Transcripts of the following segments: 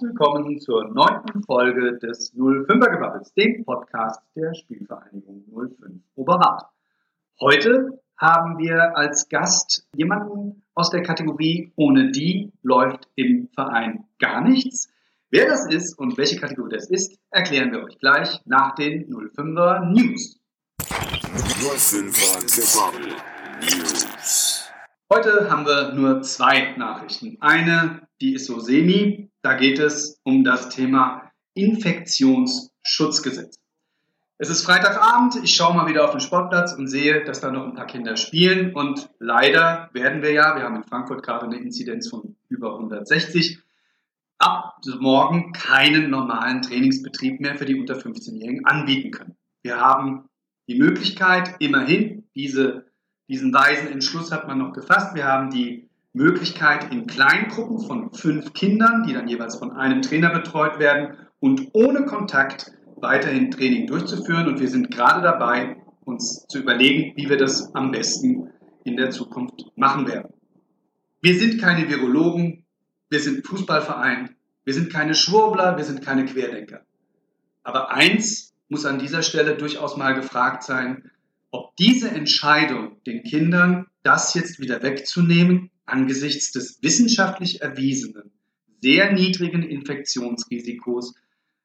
Herzlich willkommen zur neunten Folge des 05er Gewappels, dem Podcast der Spielvereinigung 05 Oberrat. Heute haben wir als Gast jemanden aus der Kategorie Ohne die läuft im Verein gar nichts. Wer das ist und welche Kategorie das ist, erklären wir euch gleich nach den 05er News. 05er Gewappel News. Heute haben wir nur zwei Nachrichten. Eine die ist so semi. Da geht es um das Thema Infektionsschutzgesetz. Es ist Freitagabend, ich schaue mal wieder auf den Sportplatz und sehe, dass da noch ein paar Kinder spielen. Und leider werden wir ja, wir haben in Frankfurt gerade eine Inzidenz von über 160, ab morgen keinen normalen Trainingsbetrieb mehr für die unter 15-Jährigen anbieten können. Wir haben die Möglichkeit, immerhin, diese, diesen weisen Entschluss hat man noch gefasst, wir haben die Möglichkeit in Kleingruppen von fünf Kindern, die dann jeweils von einem Trainer betreut werden und ohne Kontakt weiterhin Training durchzuführen. Und wir sind gerade dabei, uns zu überlegen, wie wir das am besten in der Zukunft machen werden. Wir sind keine Virologen, wir sind Fußballverein, wir sind keine Schwurbler, wir sind keine Querdenker. Aber eins muss an dieser Stelle durchaus mal gefragt sein, ob diese Entscheidung, den Kindern das jetzt wieder wegzunehmen, angesichts des wissenschaftlich erwiesenen, sehr niedrigen Infektionsrisikos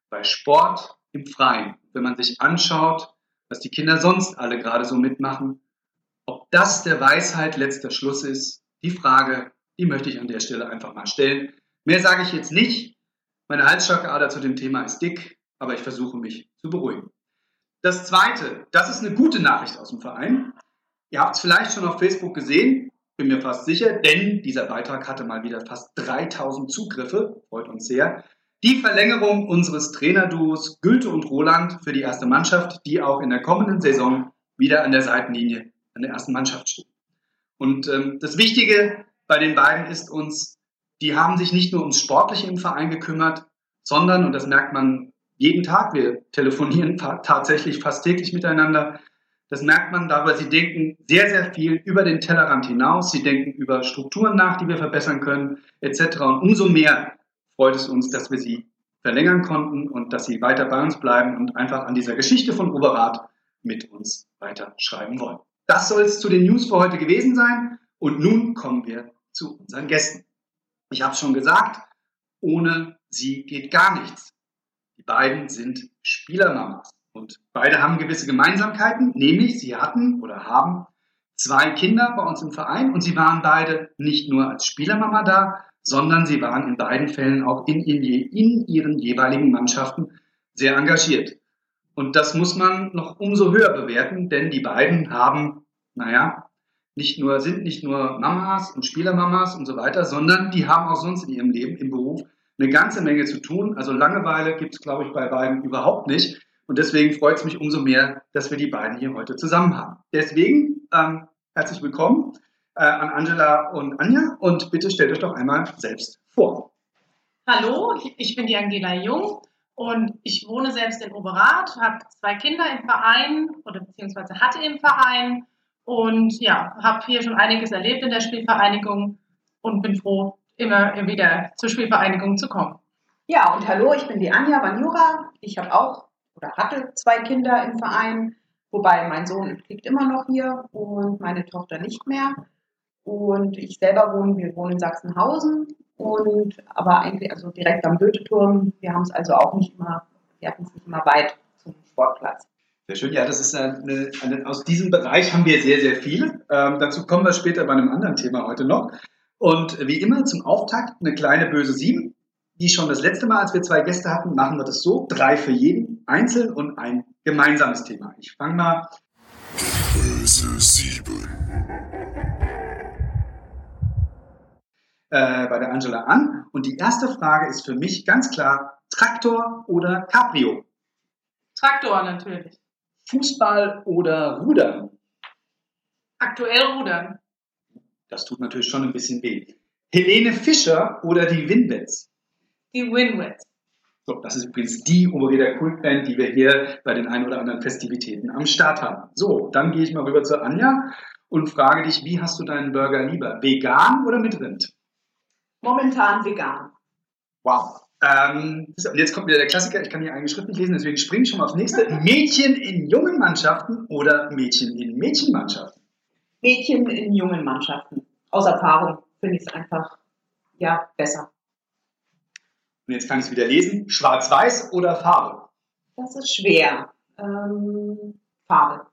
bei Sport im Freien, wenn man sich anschaut, was die Kinder sonst alle gerade so mitmachen, ob das der Weisheit letzter Schluss ist, die Frage, die möchte ich an der Stelle einfach mal stellen. Mehr sage ich jetzt nicht. Meine Halsschlagader zu dem Thema ist dick, aber ich versuche mich zu beruhigen. Das zweite, das ist eine gute Nachricht aus dem Verein. Ihr habt es vielleicht schon auf Facebook gesehen bin mir fast sicher, denn dieser Beitrag hatte mal wieder fast 3000 Zugriffe, freut uns sehr. Die Verlängerung unseres Trainerduos Gülte und Roland für die erste Mannschaft, die auch in der kommenden Saison wieder an der Seitenlinie an der ersten Mannschaft steht. Und ähm, das Wichtige bei den beiden ist uns, die haben sich nicht nur ums Sportliche im Verein gekümmert, sondern, und das merkt man jeden Tag, wir telefonieren tatsächlich fast täglich miteinander, das merkt man da, weil sie denken sehr, sehr viel über den Tellerrand hinaus. Sie denken über Strukturen nach, die wir verbessern können, etc. Und umso mehr freut es uns, dass wir sie verlängern konnten und dass sie weiter bei uns bleiben und einfach an dieser Geschichte von Oberrat mit uns weiter schreiben wollen. Das soll es zu den News für heute gewesen sein. Und nun kommen wir zu unseren Gästen. Ich habe schon gesagt, ohne sie geht gar nichts. Die beiden sind Spielermamas. Und beide haben gewisse Gemeinsamkeiten, nämlich sie hatten oder haben zwei Kinder bei uns im Verein und sie waren beide nicht nur als Spielermama da, sondern sie waren in beiden Fällen auch in, in, in ihren jeweiligen Mannschaften sehr engagiert. Und das muss man noch umso höher bewerten, denn die beiden haben, naja, nicht nur, sind nicht nur Mamas und Spielermamas und so weiter, sondern die haben auch sonst in ihrem Leben, im Beruf, eine ganze Menge zu tun. Also Langeweile gibt es, glaube ich, bei beiden überhaupt nicht. Und deswegen freut es mich umso mehr, dass wir die beiden hier heute zusammen haben. Deswegen ähm, herzlich willkommen äh, an Angela und Anja und bitte stellt euch doch einmal selbst vor. Hallo, ich bin die Angela Jung und ich wohne selbst in Oberath, habe zwei Kinder im Verein oder beziehungsweise hatte im Verein und ja, habe hier schon einiges erlebt in der Spielvereinigung und bin froh, immer wieder zur Spielvereinigung zu kommen. Ja, und hallo, ich bin die Anja Vanjura. Ich habe auch oder hatte zwei Kinder im Verein, wobei mein Sohn liegt immer noch hier und meine Tochter nicht mehr. Und ich selber wohne, wir wohnen in Sachsenhausen und aber eigentlich also direkt am Goethe-Turm. Wir haben es also auch nicht immer, wir hatten es nicht immer weit zum Sportplatz. Sehr schön, ja, das ist eine, eine, aus diesem Bereich haben wir sehr, sehr viel. Ähm, dazu kommen wir später bei einem anderen Thema heute noch. Und wie immer zum Auftakt eine kleine böse Sieben wie schon das letzte Mal, als wir zwei Gäste hatten, machen wir das so. Drei für jeden einzeln und ein gemeinsames Thema. Ich fange mal. Böse sieben. Äh, bei der Angela an. Und die erste Frage ist für mich ganz klar: Traktor oder Cabrio? Traktor natürlich. Fußball oder Rudern? Aktuell Rudern. Das tut natürlich schon ein bisschen weh. Helene Fischer oder die Winbets? Die Win-Wins. So, das ist übrigens die Oberreder Kultband, die wir hier bei den ein oder anderen Festivitäten am Start haben. So, dann gehe ich mal rüber zu Anja und frage dich, wie hast du deinen Burger lieber? Vegan oder mit Rind? Momentan vegan. Wow. Ähm, und jetzt kommt wieder der Klassiker, ich kann hier eigentlich Schrift nicht lesen, deswegen springe ich schon mal aufs nächste. Mädchen in jungen Mannschaften oder Mädchen in Mädchenmannschaften? Mädchen in jungen Mannschaften. Aus Erfahrung finde ich es einfach ja, besser. Und jetzt kann ich es wieder lesen. Schwarz-Weiß oder Farbe? Das ist schwer. Ähm, Farbe.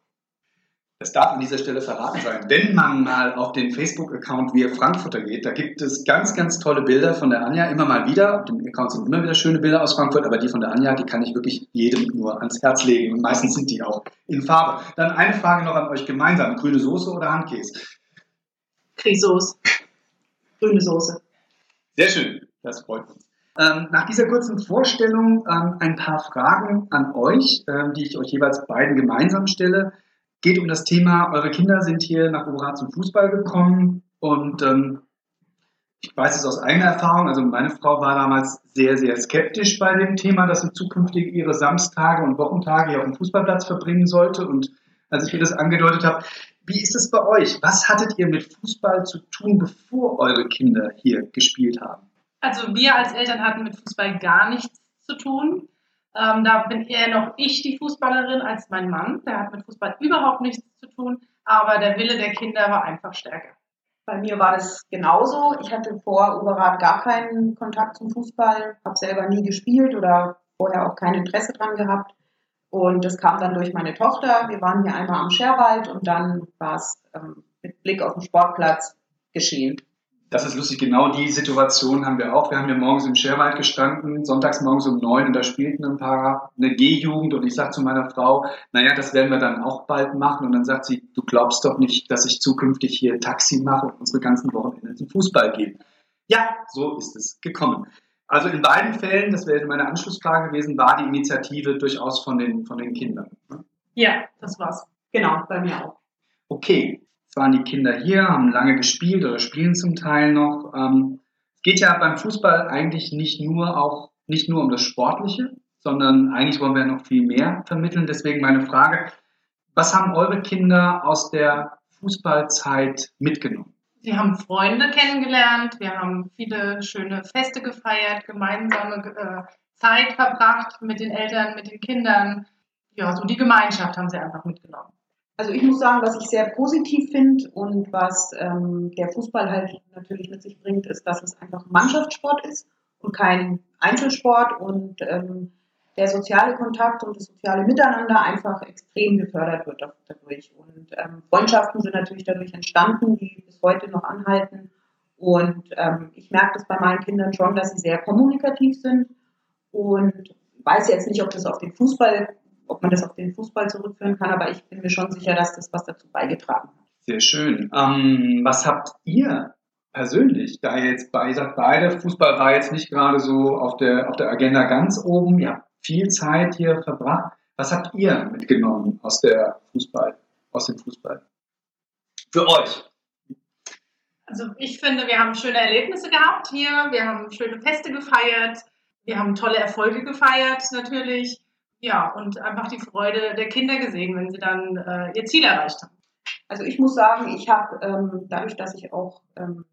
Das darf an dieser Stelle verraten sein. Wenn man mal auf den Facebook-Account Wir Frankfurter geht, da gibt es ganz, ganz tolle Bilder von der Anja immer mal wieder. Auf dem Account sind immer wieder schöne Bilder aus Frankfurt, aber die von der Anja, die kann ich wirklich jedem nur ans Herz legen. Und meistens sind die auch in Farbe. Dann eine Frage noch an euch gemeinsam. Grüne Soße oder Handkäse? Grisos. Grüne Soße. Sehr schön. Das freut uns. Ähm, nach dieser kurzen Vorstellung ähm, ein paar Fragen an euch, ähm, die ich euch jeweils beiden gemeinsam stelle geht um das Thema, eure Kinder sind hier nach Oberat zum Fußball gekommen und ähm, ich weiß es aus eigener Erfahrung, also meine Frau war damals sehr, sehr skeptisch bei dem Thema, dass sie zukünftig ihre Samstage und Wochentage hier auf dem Fußballplatz verbringen sollte und als ich ihr das angedeutet habe, wie ist es bei euch? Was hattet ihr mit Fußball zu tun, bevor eure Kinder hier gespielt haben? Also wir als Eltern hatten mit Fußball gar nichts zu tun. Ähm, da bin eher noch ich die Fußballerin als mein Mann. Der hat mit Fußball überhaupt nichts zu tun, aber der Wille der Kinder war einfach stärker. Bei mir war das genauso. Ich hatte vor Oberrat gar keinen Kontakt zum Fußball, habe selber nie gespielt oder vorher auch kein Interesse dran gehabt. Und das kam dann durch meine Tochter. Wir waren hier einmal am Scherwald und dann war es ähm, mit Blick auf den Sportplatz geschehen. Das ist lustig, genau die Situation haben wir auch. Wir haben ja morgens im Scherwald gestanden, sonntags morgens um neun und da spielten ein paar eine G-Jugend und ich sage zu meiner Frau, naja, das werden wir dann auch bald machen und dann sagt sie, du glaubst doch nicht, dass ich zukünftig hier Taxi mache und unsere ganzen Wochenende zum Fußball gehen. Ja, so ist es gekommen. Also in beiden Fällen, das wäre meine Anschlussfrage gewesen, war die Initiative durchaus von den, von den Kindern. Ne? Ja, das war's. Genau, bei mir auch. Okay, waren die Kinder hier, haben lange gespielt oder spielen zum Teil noch. Ähm, es geht ja beim Fußball eigentlich nicht nur auch nicht nur um das Sportliche, sondern eigentlich wollen wir noch viel mehr vermitteln. Deswegen meine Frage: Was haben eure Kinder aus der Fußballzeit mitgenommen? Sie haben Freunde kennengelernt, wir haben viele schöne Feste gefeiert, gemeinsame äh, Zeit verbracht mit den Eltern, mit den Kindern. Ja, so die Gemeinschaft haben sie einfach mitgenommen. Also ich muss sagen, was ich sehr positiv finde und was ähm, der Fußball halt natürlich mit sich bringt, ist, dass es einfach Mannschaftssport ist und kein Einzelsport und ähm, der soziale Kontakt und das soziale Miteinander einfach extrem gefördert wird dadurch. Und ähm, Freundschaften sind natürlich dadurch entstanden, die bis heute noch anhalten. Und ähm, ich merke das bei meinen Kindern schon, dass sie sehr kommunikativ sind und weiß jetzt nicht, ob das auf den Fußball ob man das auf den Fußball zurückführen kann, aber ich bin mir schon sicher, dass das was dazu beigetragen hat. Sehr schön. Ähm, was habt ihr persönlich, da ihr jetzt bei, sagt beide, Fußball war jetzt nicht gerade so auf der, auf der Agenda ganz oben, ihr habt viel Zeit hier verbracht. Was habt ihr mitgenommen aus der Fußball, aus dem Fußball? Für euch? Also ich finde, wir haben schöne Erlebnisse gehabt hier, wir haben schöne Feste gefeiert, wir haben tolle Erfolge gefeiert natürlich ja, und einfach die Freude der Kinder gesehen, wenn sie dann äh, ihr Ziel erreicht haben. Also ich muss sagen, ich habe ähm, dadurch, dass ich auch ähm,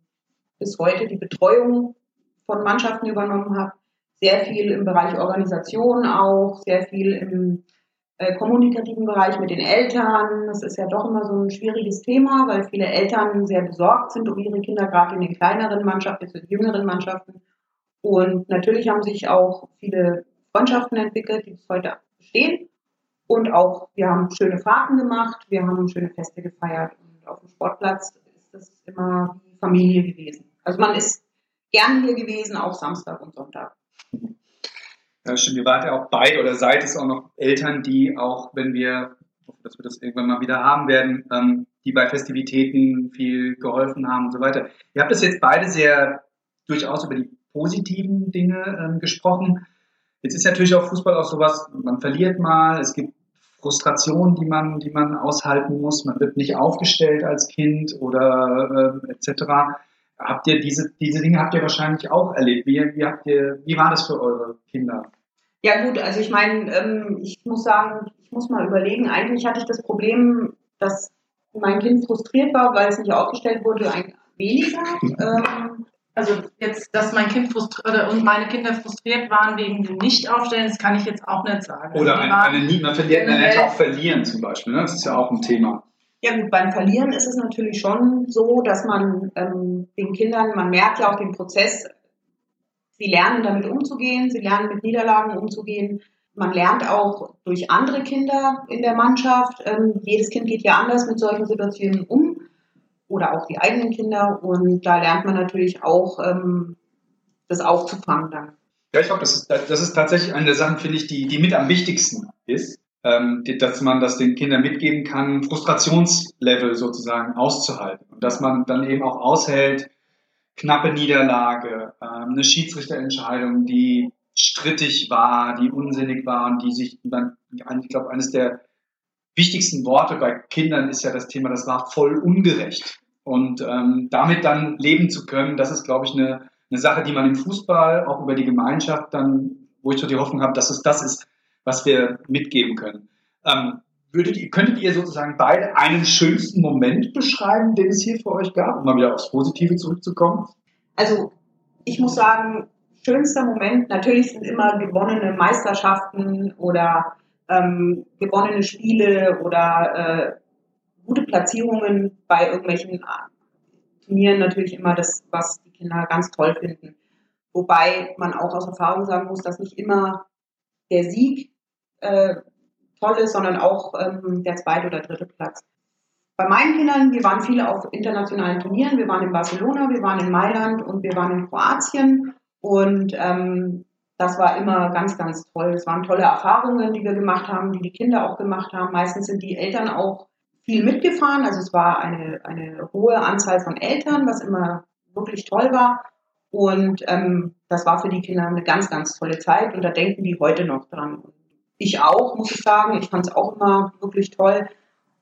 bis heute die Betreuung von Mannschaften übernommen habe, sehr viel im Bereich Organisation auch, sehr viel im äh, kommunikativen Bereich mit den Eltern. Das ist ja doch immer so ein schwieriges Thema, weil viele Eltern sehr besorgt sind um ihre Kinder, gerade in den kleineren Mannschaften, in den jüngeren Mannschaften. Und natürlich haben sich auch viele Freundschaften entwickelt, die bis heute bestehen. Und auch, wir haben schöne Fahrten gemacht, wir haben schöne Feste gefeiert. Und auf dem Sportplatz ist das immer Familie gewesen. Also man ist gern hier gewesen, auch Samstag und Sonntag. Ja, stimmt. Ihr wart ja auch beide oder seid es auch noch Eltern, die auch, wenn wir, dass wir das irgendwann mal wieder haben werden, ähm, die bei Festivitäten viel geholfen haben und so weiter. Ihr habt das jetzt beide sehr durchaus über die positiven Dinge ähm, gesprochen. Jetzt ist natürlich auch Fußball auch sowas, man verliert mal, es gibt Frustrationen, die man, die man aushalten muss, man wird nicht aufgestellt als Kind oder äh, etc. Habt ihr diese, diese Dinge habt ihr wahrscheinlich auch erlebt. Wie, wie, habt ihr, wie war das für eure Kinder? Ja gut, also ich meine, ähm, ich muss sagen, ich muss mal überlegen, eigentlich hatte ich das Problem, dass mein Kind frustriert war, weil es nicht aufgestellt wurde, ein weniger. Ähm, Also jetzt, dass mein Kind frustriert und meine Kinder frustriert waren wegen dem Nichtaufstellen, das kann ich jetzt auch nicht sagen. Oder also eine, eine, man verliert, man hätte auch verlieren zum Beispiel, ne? das ist ja auch ein Thema. Ja gut, beim Verlieren ist es natürlich schon so, dass man ähm, den Kindern, man merkt ja auch den Prozess, sie lernen damit umzugehen, sie lernen mit Niederlagen umzugehen. Man lernt auch durch andere Kinder in der Mannschaft. Ähm, jedes Kind geht ja anders mit solchen Situationen um oder auch die eigenen Kinder. Und da lernt man natürlich auch, ähm, das aufzufangen dann. Ja, ich glaube, das ist, das ist tatsächlich eine der Sachen, finde ich, die, die mit am wichtigsten ist, ähm, dass man das den Kindern mitgeben kann, Frustrationslevel sozusagen auszuhalten. Und dass man dann eben auch aushält, knappe Niederlage, ähm, eine Schiedsrichterentscheidung, die strittig war, die unsinnig war und die sich dann, ich glaube, eines der wichtigsten Worte bei Kindern ist ja das Thema, das war voll ungerecht. Und ähm, damit dann leben zu können, das ist, glaube ich, eine, eine Sache, die man im Fußball, auch über die Gemeinschaft dann, wo ich so die Hoffnung habe, dass es das ist, was wir mitgeben können. Ähm, ihr, könntet ihr sozusagen beide einen schönsten Moment beschreiben, den es hier für euch gab, um mal wieder aufs Positive zurückzukommen? Also ich muss sagen, schönster Moment, natürlich sind immer gewonnene Meisterschaften oder ähm, gewonnene Spiele oder äh, gute Platzierungen bei irgendwelchen äh, Turnieren natürlich immer das, was die Kinder ganz toll finden. Wobei man auch aus Erfahrung sagen muss, dass nicht immer der Sieg äh, toll ist, sondern auch ähm, der zweite oder dritte Platz. Bei meinen Kindern, wir waren viele auf internationalen Turnieren, wir waren in Barcelona, wir waren in Mailand und wir waren in Kroatien und ähm, das war immer ganz, ganz toll. Es waren tolle Erfahrungen, die wir gemacht haben, die die Kinder auch gemacht haben. Meistens sind die Eltern auch viel mitgefahren. Also es war eine, eine hohe Anzahl von Eltern, was immer wirklich toll war. Und ähm, das war für die Kinder eine ganz, ganz tolle Zeit. Und da denken die heute noch dran. Ich auch, muss ich sagen. Ich fand es auch immer wirklich toll.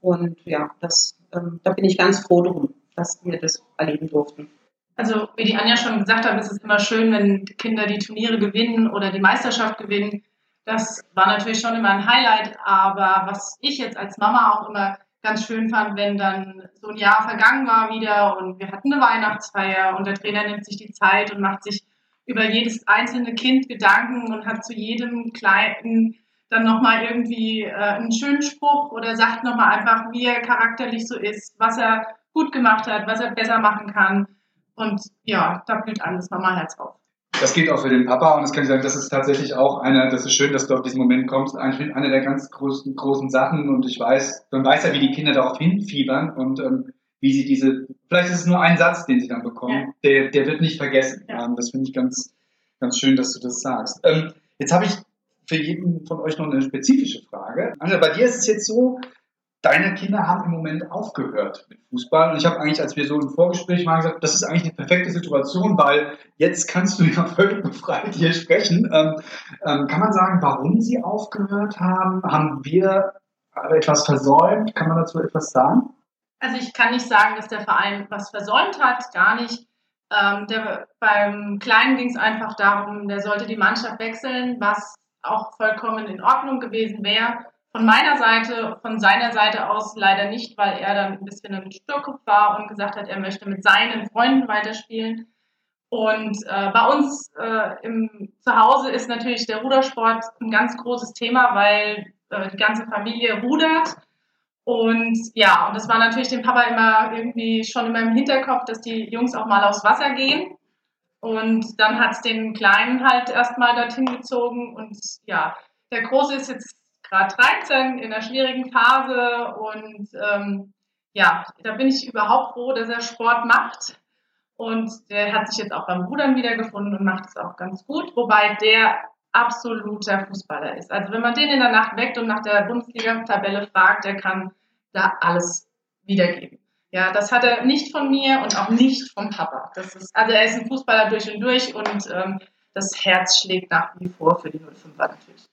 Und ja, das, ähm, da bin ich ganz froh drum, dass wir das erleben durften. Also wie die Anja schon gesagt hat, ist es immer schön, wenn Kinder die Turniere gewinnen oder die Meisterschaft gewinnen. Das war natürlich schon immer ein Highlight, aber was ich jetzt als Mama auch immer ganz schön fand, wenn dann so ein Jahr vergangen war wieder und wir hatten eine Weihnachtsfeier und der Trainer nimmt sich die Zeit und macht sich über jedes einzelne Kind Gedanken und hat zu jedem Kleinen dann nochmal irgendwie äh, einen schönen Spruch oder sagt nochmal einfach, wie er charakterlich so ist, was er gut gemacht hat, was er besser machen kann. Und ja, da blüht alles Mama-Herz auf. Das gilt auch für den Papa und das kann ich sagen, das ist tatsächlich auch einer, das ist schön, dass du auf diesen Moment kommst, eigentlich eine der ganz großen, großen Sachen und ich weiß, man weiß ja, wie die Kinder darauf hinfiebern und ähm, wie sie diese, vielleicht ist es nur ein Satz, den sie dann bekommen, ja. der, der wird nicht vergessen. Ja. Ähm, das finde ich ganz, ganz schön, dass du das sagst. Ähm, jetzt habe ich für jeden von euch noch eine spezifische Frage. Anja, bei dir ist es jetzt so, deine Kinder haben im Moment aufgehört mit Fußball. Und ich habe eigentlich, als wir so im Vorgespräch waren, gesagt, das ist eigentlich eine perfekte Situation, weil jetzt kannst du ja völlig befreit hier sprechen. Ähm, ähm, kann man sagen, warum sie aufgehört haben? Haben wir etwas versäumt? Kann man dazu etwas sagen? Also ich kann nicht sagen, dass der Verein was versäumt hat, gar nicht. Ähm, der, beim Kleinen ging es einfach darum, der sollte die Mannschaft wechseln, was auch vollkommen in Ordnung gewesen wäre. Von meiner Seite, von seiner Seite aus leider nicht, weil er dann ein bisschen ein Sturkopf war und gesagt hat, er möchte mit seinen Freunden weiterspielen. Und äh, bei uns äh, im Zuhause ist natürlich der Rudersport ein ganz großes Thema, weil äh, die ganze Familie rudert. Und ja, und das war natürlich dem Papa immer irgendwie schon immer im Hinterkopf, dass die Jungs auch mal aufs Wasser gehen. Und dann hat es den Kleinen halt erstmal dorthin gezogen. Und ja, der Große ist jetzt gerade 13 in einer schwierigen Phase und ähm, ja, da bin ich überhaupt froh, dass er Sport macht. Und der hat sich jetzt auch beim Rudern wiedergefunden und macht es auch ganz gut, wobei der absoluter Fußballer ist. Also wenn man den in der Nacht weckt und nach der Bundesliga-Tabelle fragt, der kann da alles wiedergeben. Ja, das hat er nicht von mir und auch nicht vom Papa. Das ist, also er ist ein Fußballer durch und durch und ähm, das Herz schlägt nach wie vor für die 05er natürlich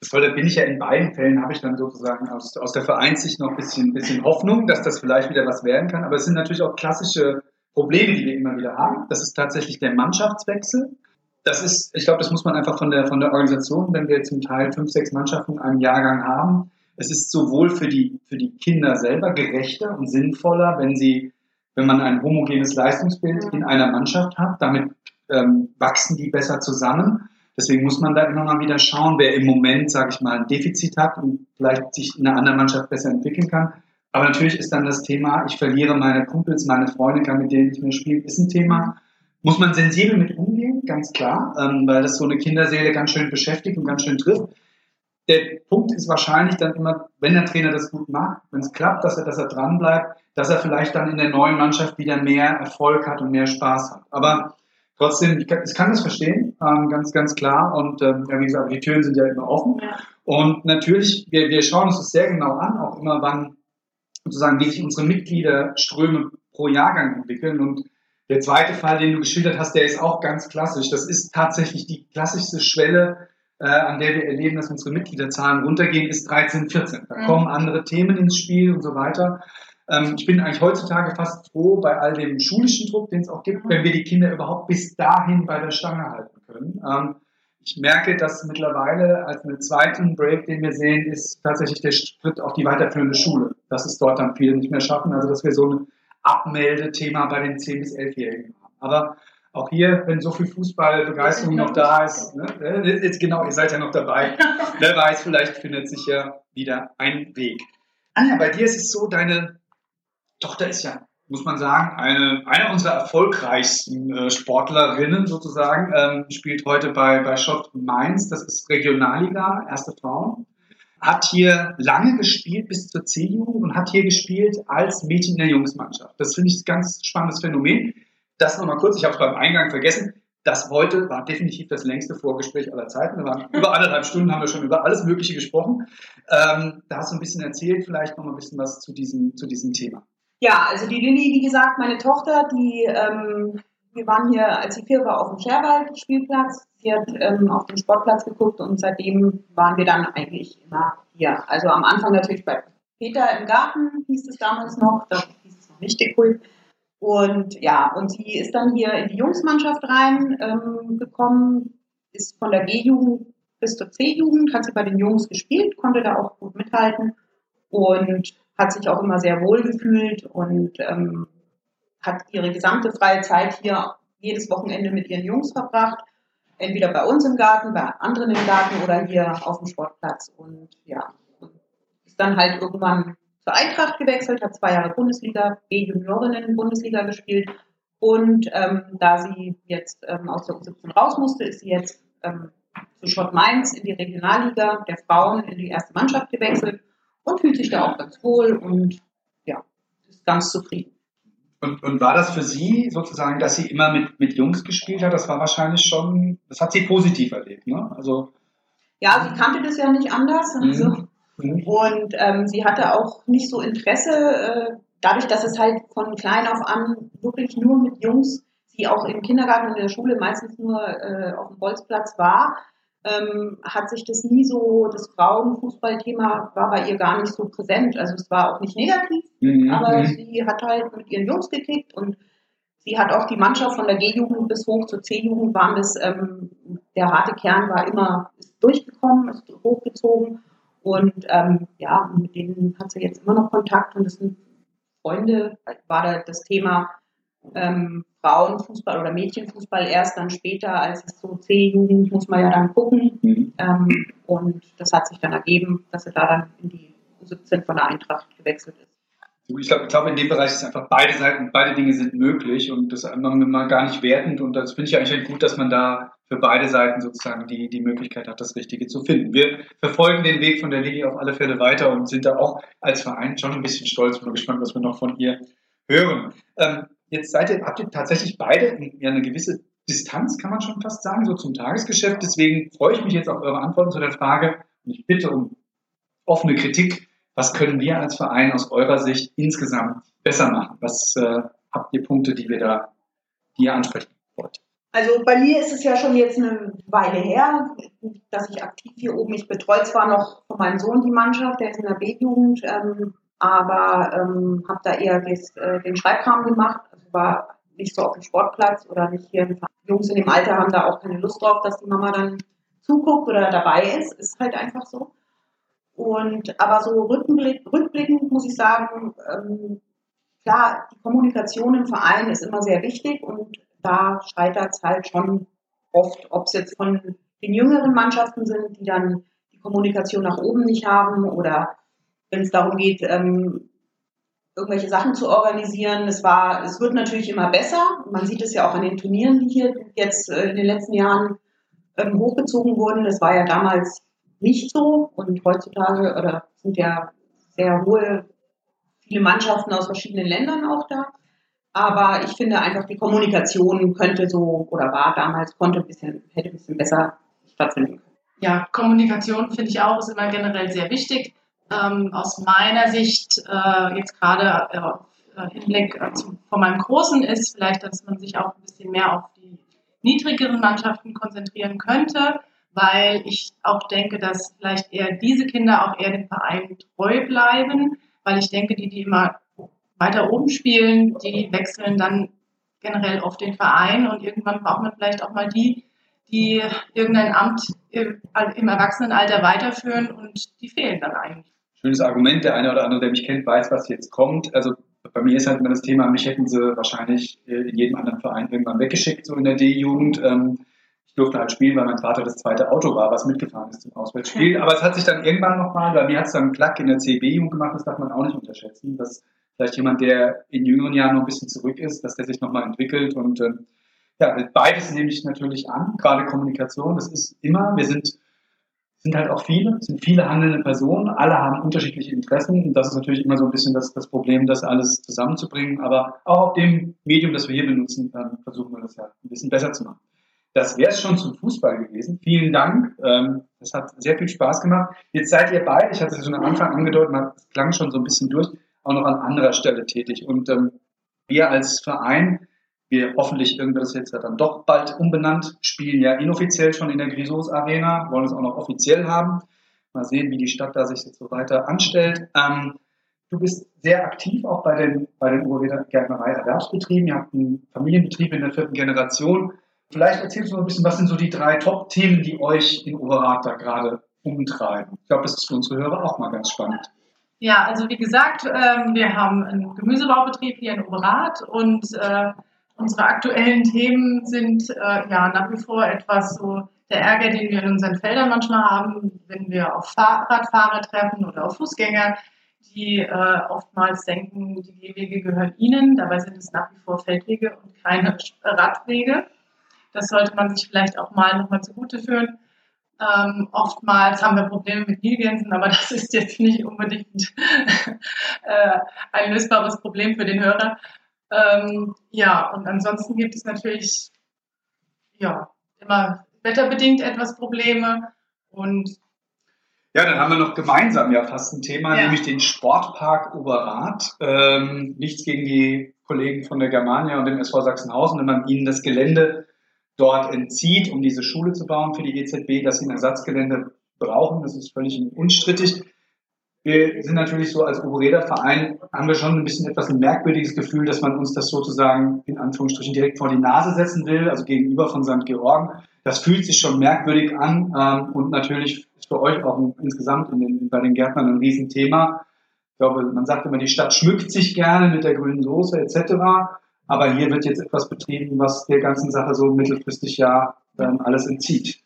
das Tolle bin ich ja in beiden Fällen, habe ich dann sozusagen aus, aus der Vereinssicht noch ein bisschen, bisschen Hoffnung, dass das vielleicht wieder was werden kann. Aber es sind natürlich auch klassische Probleme, die wir immer wieder haben. Das ist tatsächlich der Mannschaftswechsel. Das ist, ich glaube, das muss man einfach von der, von der Organisation, wenn wir zum Teil fünf, sechs Mannschaften in einem Jahrgang haben, es ist sowohl für die, für die Kinder selber gerechter und sinnvoller, wenn sie wenn man ein homogenes Leistungsbild in einer Mannschaft hat. Damit ähm, wachsen die besser zusammen. Deswegen muss man da immer mal wieder schauen, wer im Moment, sage ich mal, ein Defizit hat und vielleicht sich in einer anderen Mannschaft besser entwickeln kann. Aber natürlich ist dann das Thema, ich verliere meine Kumpels, meine Freunde, mit denen ich mehr spiele, ist ein Thema. Muss man sensibel mit umgehen, ganz klar, ähm, weil das so eine Kinderseele ganz schön beschäftigt und ganz schön trifft. Der Punkt ist wahrscheinlich dann immer, wenn der Trainer das gut macht, wenn es klappt, dass er, dass er dran dass er vielleicht dann in der neuen Mannschaft wieder mehr Erfolg hat und mehr Spaß hat. Aber trotzdem, ich kann, ich kann das verstehen, ähm, ganz, ganz klar. Und ähm, ja, wie gesagt, die Türen sind ja immer offen. Ja. Und natürlich, wir, wir schauen uns das sehr genau an, auch immer wann sozusagen, wie sich unsere Mitgliederströme pro Jahrgang entwickeln. Und der zweite Fall, den du geschildert hast, der ist auch ganz klassisch. Das ist tatsächlich die klassischste Schwelle, äh, an der wir erleben, dass unsere Mitgliederzahlen runtergehen, ist 13, 14. Da mhm. kommen andere Themen ins Spiel und so weiter. Ähm, ich bin eigentlich heutzutage fast froh bei all dem schulischen Druck, den es auch gibt, wenn wir die Kinder überhaupt bis dahin bei der Stange halten können. Ähm, ich merke, dass mittlerweile als einen zweiten Break, den wir sehen, ist tatsächlich der Schritt auf die weiterführende Schule. Dass es dort dann viele nicht mehr schaffen. Also, dass wir so ein Abmeldethema bei den 10- bis 11-Jährigen haben. Aber auch hier, wenn so viel Fußballbegeisterung noch da ist, ne, äh, jetzt genau, ihr seid ja noch dabei. Wer weiß, vielleicht findet sich ja wieder ein Weg. Anja, bei dir ist es so, deine Tochter ist ja, muss man sagen, eine, eine unserer erfolgreichsten äh, Sportlerinnen sozusagen, ähm, spielt heute bei, bei Schott Mainz, das ist Regionalliga, erste Frauen. Hat hier lange gespielt bis zur C-Jugend und hat hier gespielt als Mädchen in der Jungsmannschaft. Das finde ich ein ganz spannendes Phänomen. Das nochmal kurz, ich habe es beim Eingang vergessen. Das heute war definitiv das längste Vorgespräch aller Zeiten. Wir waren über anderthalb Stunden, haben wir schon über alles Mögliche gesprochen. Ähm, da hast du ein bisschen erzählt, vielleicht noch mal ein bisschen was zu diesem, zu diesem Thema. Ja, also die Lilly, wie gesagt, meine Tochter, die, ähm, wir waren hier, als sie vier war, auf dem Scherwald-Spielplatz. Sie hat ähm, auf den Sportplatz geguckt und seitdem waren wir dann eigentlich immer hier. Also am Anfang natürlich bei Peter im Garten, hieß es damals noch, da hieß es noch nicht Dekult. Und ja, und sie ist dann hier in die Jungsmannschaft reingekommen, ähm, ist von der G-Jugend bis zur C-Jugend, hat sie bei den Jungs gespielt, konnte da auch gut mithalten und hat sich auch immer sehr wohl gefühlt und ähm, hat ihre gesamte freie Zeit hier jedes Wochenende mit ihren Jungs verbracht. Entweder bei uns im Garten, bei anderen im Garten oder hier auf dem Sportplatz. Und ja, ist dann halt irgendwann zur Eintracht gewechselt, hat zwei Jahre Bundesliga, B-Juniorinnen-Bundesliga gespielt. Und ähm, da sie jetzt ähm, aus der U17 raus musste, ist sie jetzt ähm, zu Schott Mainz in die Regionalliga der Frauen in die erste Mannschaft gewechselt und fühlt sich da auch ganz wohl und ja, ist ganz zufrieden. Und, und war das für Sie sozusagen, dass sie immer mit, mit Jungs gespielt hat? Das war wahrscheinlich schon, das hat sie positiv erlebt, ne? Also, ja, sie kannte das ja nicht anders. Also, mhm. Und ähm, sie hatte auch nicht so Interesse, äh, dadurch, dass es halt von klein auf an wirklich nur mit Jungs, sie auch im Kindergarten und in der Schule meistens nur äh, auf dem Bolzplatz war, ähm, hat sich das nie so, das Frauenfußballthema war bei ihr gar nicht so präsent. Also es war auch nicht negativ, mhm. aber mhm. sie hat halt mit ihren Jungs gekickt und sie hat auch die Mannschaft von der G-Jugend bis hoch zur C-Jugend waren das, ähm, der harte Kern war immer ist durchgekommen, ist hochgezogen und ähm, ja, mit denen hat sie jetzt immer noch Kontakt und das sind Freunde, war da das Thema ähm, Frauenfußball oder Mädchenfußball erst dann später, als es so C-Jugend, muss man ja dann gucken. Mhm. Ähm, und das hat sich dann ergeben, dass er da dann in die U17 von der Eintracht gewechselt ist. Ich glaube, ich glaube, in dem Bereich ist einfach beide Seiten, beide Dinge sind möglich und das machen wir mal gar nicht wertend und das finde ich eigentlich gut, dass man da für beide Seiten sozusagen die, die Möglichkeit hat, das Richtige zu finden. Wir verfolgen den Weg von der Linie auf alle Fälle weiter und sind da auch als Verein schon ein bisschen stolz und gespannt, was wir noch von ihr hören. Ähm, Jetzt seid ihr, habt ihr tatsächlich beide eine gewisse Distanz, kann man schon fast sagen, so zum Tagesgeschäft. Deswegen freue ich mich jetzt auf eure Antworten zu der Frage und ich bitte um offene Kritik. Was können wir als Verein aus eurer Sicht insgesamt besser machen? Was äh, habt ihr Punkte, die wir da, die ihr ansprechen wollt? Also bei mir ist es ja schon jetzt eine Weile her, dass ich aktiv hier oben, ich betreue zwar noch von meinem Sohn die Mannschaft, der ist in der B-Jugend, ähm, aber ähm, habe da eher des, äh, den Schreibkram gemacht war nicht so auf dem Sportplatz oder nicht hier. Jungs in dem Alter haben da auch keine Lust drauf, dass die Mama dann zuguckt oder dabei ist. Ist halt einfach so. Und aber so rückblick, rückblickend muss ich sagen, ähm, klar, die Kommunikation im Verein ist immer sehr wichtig und da scheitert es halt schon oft, ob es jetzt von den jüngeren Mannschaften sind, die dann die Kommunikation nach oben nicht haben oder wenn es darum geht, ähm, irgendwelche Sachen zu organisieren. Es war, es wird natürlich immer besser. Man sieht es ja auch an den Turnieren, die hier jetzt äh, in den letzten Jahren ähm, hochgezogen wurden. Das war ja damals nicht so und heutzutage oder sind ja sehr hohe viele Mannschaften aus verschiedenen Ländern auch da. Aber ich finde einfach, die Kommunikation könnte so oder war damals, konnte ein bisschen, hätte ein bisschen besser stattfinden können. Ja, Kommunikation finde ich auch ist immer generell sehr wichtig. Ähm, aus meiner Sicht, äh, jetzt gerade äh, Hinblick äh, von meinem Großen ist vielleicht, dass man sich auch ein bisschen mehr auf die niedrigeren Mannschaften konzentrieren könnte, weil ich auch denke, dass vielleicht eher diese Kinder auch eher dem Verein treu bleiben, weil ich denke, die, die immer weiter oben spielen, die wechseln dann generell auf den Verein und irgendwann braucht man vielleicht auch mal die, die irgendein Amt im Erwachsenenalter weiterführen und die fehlen dann eigentlich. Schönes Argument. Der eine oder andere, der mich kennt, weiß, was jetzt kommt. Also bei mir ist halt immer das Thema, mich hätten sie wahrscheinlich in jedem anderen Verein irgendwann weggeschickt, so in der D-Jugend. Ähm, ich durfte halt spielen, weil mein Vater das zweite Auto war, was mitgefahren ist zum Auswärtsspiel. Aber es hat sich dann irgendwann nochmal, bei mir hat es dann einen Klack in der CB-Jugend gemacht, das darf man auch nicht unterschätzen, dass vielleicht jemand, der in jüngeren Jahren noch ein bisschen zurück ist, dass der sich nochmal entwickelt und ähm, ja, beides nehme ich natürlich an, gerade Kommunikation, das ist immer, wir sind, sind halt auch viele, sind viele handelnde Personen, alle haben unterschiedliche Interessen und das ist natürlich immer so ein bisschen das, das Problem, das alles zusammenzubringen, aber auch auf dem Medium, das wir hier benutzen, ähm, versuchen wir das ja ein bisschen besser zu machen. Das wäre es schon zum Fußball gewesen. Vielen Dank. Ähm, das hat sehr viel Spaß gemacht. Jetzt seid ihr beide, ich hatte es schon am Anfang angedeutet, es klang schon so ein bisschen durch, auch noch an anderer Stelle tätig. Und ähm, wir als Verein, wir hoffentlich irgendwann das jetzt dann doch bald umbenannt, spielen ja inoffiziell schon in der Grisos Arena, wollen es auch noch offiziell haben. Mal sehen, wie die Stadt da sich jetzt so weiter anstellt. Ähm, du bist sehr aktiv auch bei den, bei den Urgärtnerei Erwerbsbetrieben. Ihr habt einen Familienbetrieb in der vierten Generation. Vielleicht erzählst du mal ein bisschen, was sind so die drei Top-Themen, die euch in Oberrat da gerade umtreiben? Ich glaube, das ist für unsere Hörer auch mal ganz spannend. Ja, also wie gesagt, ähm, wir haben einen Gemüsebaubetrieb hier in Oberrat und äh, unsere aktuellen Themen sind äh, ja nach wie vor etwas so der Ärger, den wir in unseren Feldern manchmal haben, wenn wir auf Fahrradfahrer treffen oder auf Fußgänger, die äh, oftmals denken, die Gehwege gehören ihnen. Dabei sind es nach wie vor Feldwege und keine Radwege. Das sollte man sich vielleicht auch mal nochmal zugute führen. Ähm, oftmals haben wir Probleme mit Nilgänsen, aber das ist jetzt nicht unbedingt äh, ein lösbares Problem für den Hörer. Ähm, ja, und ansonsten gibt es natürlich ja, immer wetterbedingt etwas Probleme und ja, dann haben wir noch gemeinsam ja fast ein Thema, ja. nämlich den Sportpark Oberrat. Ähm, nichts gegen die Kollegen von der Germania und dem SV Sachsenhausen, wenn man ihnen das Gelände dort entzieht, um diese Schule zu bauen für die EZB, dass sie ein Ersatzgelände brauchen. Das ist völlig unstrittig. Wir sind natürlich so als Obereder Verein, haben wir schon ein bisschen etwas ein merkwürdiges Gefühl, dass man uns das sozusagen in Anführungsstrichen direkt vor die Nase setzen will, also gegenüber von St. Georgen. Das fühlt sich schon merkwürdig an ähm, und natürlich ist für euch auch insgesamt in den, bei den Gärtnern ein Riesenthema. Ich glaube, man sagt immer, die Stadt schmückt sich gerne mit der grünen Soße etc. Aber hier wird jetzt etwas betrieben, was der ganzen Sache so mittelfristig ja ähm, alles entzieht.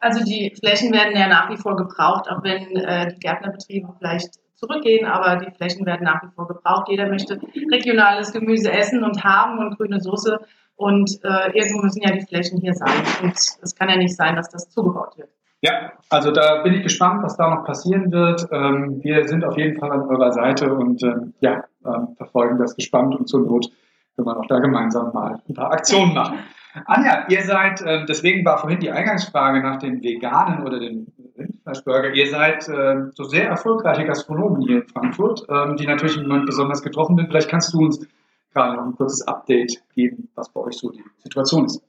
Also die Flächen werden ja nach wie vor gebraucht, auch wenn äh, die Gärtnerbetriebe vielleicht zurückgehen, aber die Flächen werden nach wie vor gebraucht. Jeder möchte regionales Gemüse essen und haben und grüne Soße. Und äh, irgendwo müssen ja die Flächen hier sein. Und es kann ja nicht sein, dass das zugebaut wird. Ja, also da bin ich gespannt, was da noch passieren wird. Ähm, wir sind auf jeden Fall an eurer Seite und ähm, ja, ähm, verfolgen das gespannt und zur Not können wir auch da gemeinsam mal ein paar Aktionen machen. Anja, ihr seid, äh, deswegen war vorhin die Eingangsfrage nach den Veganen oder den Rindfleischburger, ihr seid äh, so sehr erfolgreiche Gastronomen hier in Frankfurt, ähm, die natürlich im Moment besonders getroffen sind. Vielleicht kannst du uns gerade noch ein kurzes Update geben, was bei euch so die Situation ist.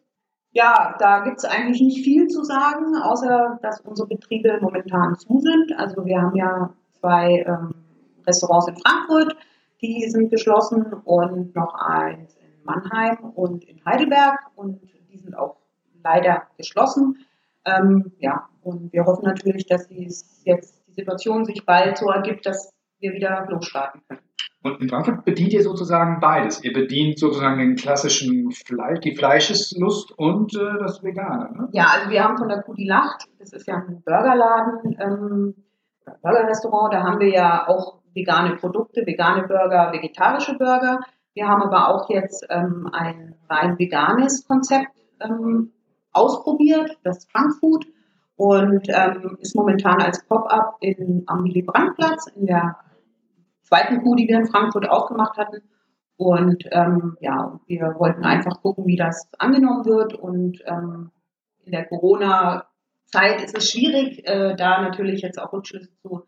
Ja, da gibt es eigentlich nicht viel zu sagen, außer dass unsere Betriebe momentan zu sind. Also wir haben ja zwei ähm, Restaurants in Frankfurt, die sind geschlossen und noch eins in Mannheim und in Heidelberg und die sind auch leider geschlossen. Ähm, ja, und wir hoffen natürlich, dass jetzt die Situation sich bald so ergibt, dass wir wieder losstarten können. Und in Frankfurt bedient ihr sozusagen beides. Ihr bedient sozusagen den klassischen Fleisch, die Fleischeslust und äh, das Vegane. Ne? Ja, also wir haben von der Kuh die Lacht, das ist ja ein Burgerladen, ähm, Burgerrestaurant, da haben wir ja auch vegane Produkte, vegane Burger, vegetarische Burger. Wir haben aber auch jetzt ähm, ein rein veganes Konzept ähm, ausprobiert, das Funkfood und ähm, ist momentan als Pop-up am Willy Brandt-Platz in der zweiten Kuh, die wir in Frankfurt aufgemacht hatten. Und ähm, ja, wir wollten einfach gucken, wie das angenommen wird. Und ähm, in der Corona-Zeit ist es schwierig, äh, da natürlich jetzt auch Rückschlüsse zu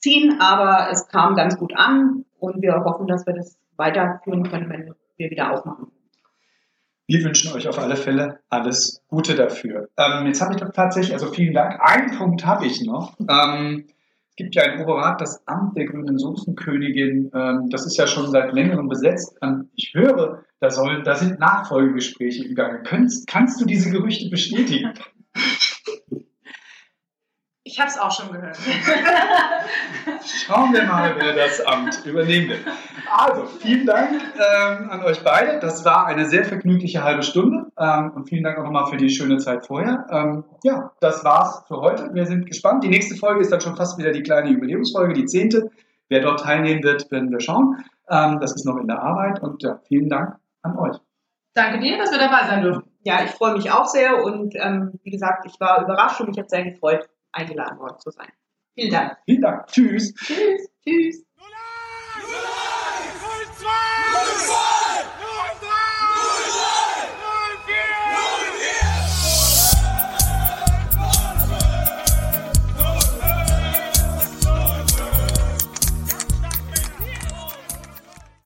ziehen, aber es kam ganz gut an und wir hoffen, dass wir das weiterführen können, wenn wir wieder aufmachen. Wir wünschen euch auf alle Fälle alles Gute dafür. Ähm, jetzt habe ich doch tatsächlich, also vielen Dank. Einen Punkt habe ich noch. Ähm, es gibt ja ein Oberrat, das Amt der grünen Soßenkönigin. Ähm, das ist ja schon seit längerem besetzt. Ähm, ich höre, da, sollen, da sind Nachfolgegespräche im Gange. Kannst, kannst du diese Gerüchte bestätigen? Ich habe es auch schon gehört. Schauen wir mal, wer das Amt übernehmen wird. Also, vielen Dank ähm, an euch beide. Das war eine sehr vergnügliche halbe Stunde. Ähm, und vielen Dank auch nochmal für die schöne Zeit vorher. Ähm, ja, das war's für heute. Wir sind gespannt. Die nächste Folge ist dann schon fast wieder die kleine Jubiläumsfolge, die zehnte. Wer dort teilnehmen wird, werden wir schauen. Ähm, das ist noch in der Arbeit. Und ja, vielen Dank an euch. Danke dir, dass wir dabei sein dürfen. Ja, ich freue mich auch sehr und ähm, wie gesagt, ich war überrascht und mich hat sehr gefreut, eingeladen worden zu sein. Vielen Dank. Vielen Dank. Tschüss. Tschüss. Tschüss.